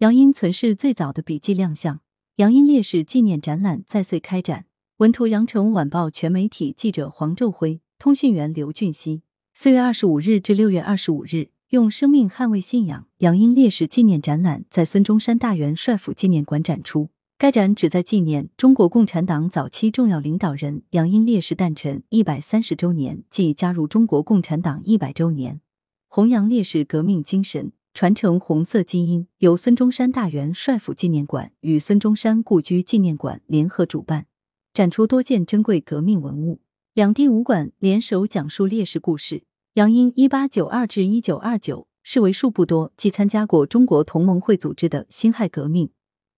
杨殷存世最早的笔记亮相，杨殷烈士纪念展览在穗开展。文图：羊城晚报全媒体记者黄昼辉，通讯员刘俊熙。四月二十五日至六月二十五日，用生命捍卫信仰。杨殷烈士纪念展览在孙中山大元帅府纪念馆展出。该展旨在纪念中国共产党早期重要领导人杨殷烈士诞辰一百三十周年暨加入中国共产党一百周年，弘扬烈士革命精神。传承红色基因，由孙中山大元帅府纪念馆与孙中山故居纪念馆联合主办，展出多件珍贵革命文物。两地武馆联手讲述烈士故事。杨殷一八九二至一九二九是为数不多既参加过中国同盟会组织的辛亥革命，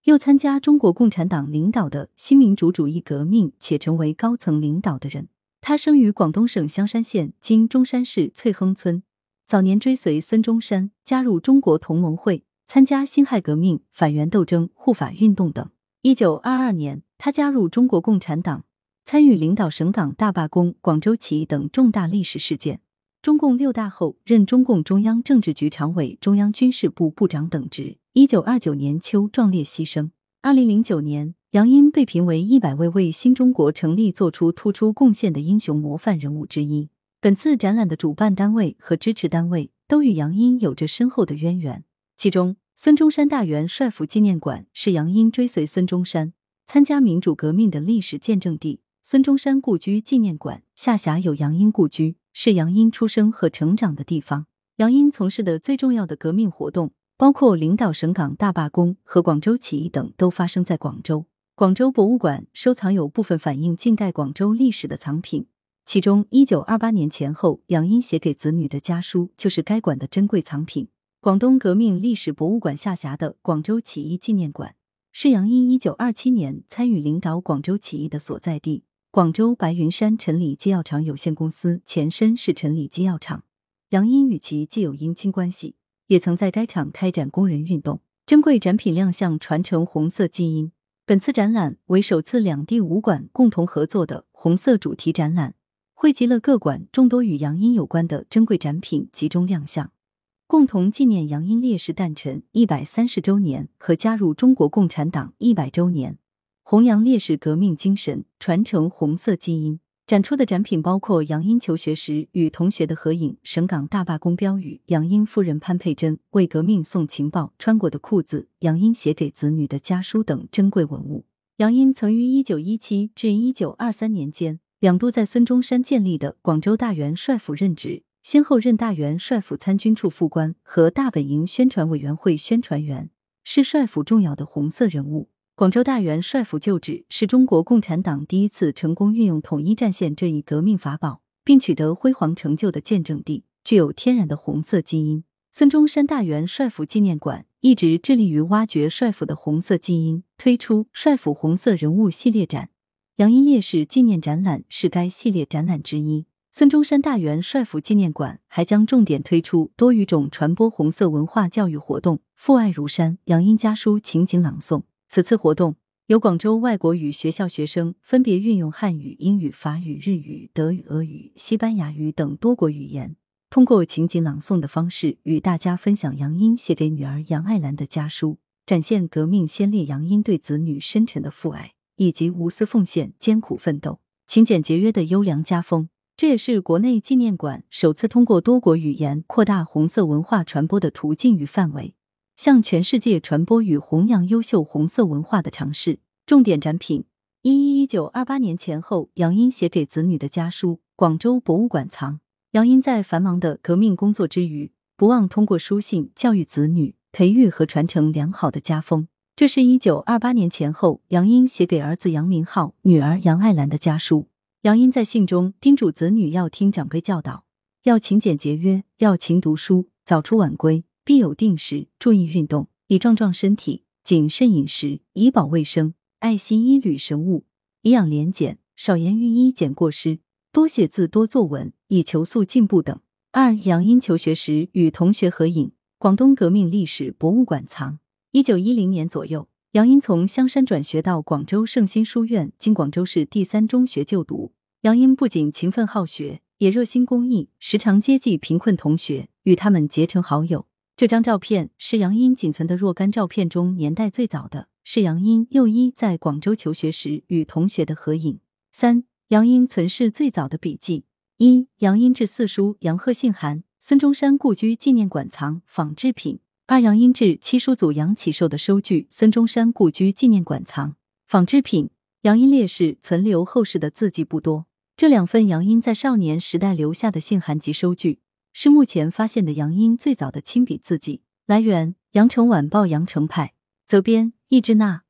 又参加中国共产党领导的新民主主义革命且成为高层领导的人。他生于广东省香山县（今中山市）翠亨村。早年追随孙中山，加入中国同盟会，参加辛亥革命、反袁斗争、护法运动等。一九二二年，他加入中国共产党，参与领导省港大罢工、广州起义等重大历史事件。中共六大后，任中共中央政治局常委、中央军事部部长等职。一九二九年秋，壮烈牺牲。二零零九年，杨殷被评为一百位为新中国成立做出突出贡献的英雄模范人物之一。本次展览的主办单位和支持单位都与杨殷有着深厚的渊源。其中，孙中山大元帅府纪念馆是杨殷追随孙中山、参加民主革命的历史见证地；孙中山故居纪念馆下辖有杨殷故居，是杨殷出生和成长的地方。杨殷从事的最重要的革命活动，包括领导省港大罢工和广州起义等，都发生在广州。广州博物馆收藏有部分反映近代广州历史的藏品。其中，一九二八年前后，杨殷写给子女的家书就是该馆的珍贵藏品。广东革命历史博物馆下辖的广州起义纪念馆，是杨殷一九二七年参与领导广州起义的所在地。广州白云山陈李机药厂有限公司前身是陈李机药厂，杨殷与其既有姻亲关系，也曾在该厂开展工人运动。珍贵展品亮相，传承红色基因。本次展览为首次两地武馆共同合作的红色主题展览。汇集了各馆众多与杨殷有关的珍贵展品集中亮相，共同纪念杨殷烈士诞辰一百三十周年和加入中国共产党一百周年，弘扬烈士革命精神，传承红色基因。展出的展品包括杨殷求学时与同学的合影、省港大罢工标语、杨殷夫人潘佩珍为革命送情报穿过的裤子、杨殷写给子女的家书等珍贵文物。杨殷曾于一九一七至一九二三年间。两度在孙中山建立的广州大元帅府任职，先后任大元帅府参军处副官和大本营宣传委员会宣传员，是帅府重要的红色人物。广州大元帅府旧址是中国共产党第一次成功运用统一战线这一革命法宝，并取得辉煌成就的见证地，具有天然的红色基因。孙中山大元帅府纪念馆一直致力于挖掘帅府的红色基因，推出帅府红色人物系列展。杨殷烈士纪念展览是该系列展览之一。孙中山大元帅府纪念馆还将重点推出多语种传播红色文化教育活动，父爱如山、杨殷家书情景朗诵。此次活动由广州外国语学校学生分别运用汉语、英语、法语、日语、德语、俄语、西班牙语等多国语言，通过情景朗诵的方式与大家分享杨殷写给女儿杨爱兰的家书，展现革命先烈杨殷对子女深沉的父爱。以及无私奉献、艰苦奋斗、勤俭节约的优良家风，这也是国内纪念馆首次通过多国语言扩大红色文化传播的途径与范围，向全世界传播与弘扬优秀红色文化的尝试。重点展品：一一一九二八年前后，杨英写给子女的家书，广州博物馆藏。杨英在繁忙的革命工作之余，不忘通过书信教育子女，培育和传承良好的家风。这是一九二八年前后，杨英写给儿子杨明浩、女儿杨爱兰的家书。杨英在信中叮嘱子女要听长辈教导，要勤俭节约，要勤读书，早出晚归，必有定时，注意运动，以壮壮身体，谨慎饮食，以保卫生，爱惜衣履神物，以养廉俭，少言寓衣，减过失，多写字，多作文，以求速进步等。二、杨英求学时与同学合影，广东革命历史博物馆藏。一九一零年左右，杨英从香山转学到广州圣心书院，经广州市第三中学就读。杨英不仅勤奋好学，也热心公益，时常接济贫困同学，与他们结成好友。这张照片是杨英仅存的若干照片中年代最早的，是杨英幼一在广州求学时与同学的合影。三、杨英存世最早的笔记：一、杨英志四书，杨鹤信函，孙中山故居纪念馆藏仿制品；二、杨英志七叔祖杨启寿的收据，孙中山故居纪念馆藏仿制品。杨英烈士存留后世的字迹不多，这两份杨英在少年时代留下的信函及收据。是目前发现的杨英最早的亲笔字迹。来源：羊城晚报羊城派，责编：易志娜。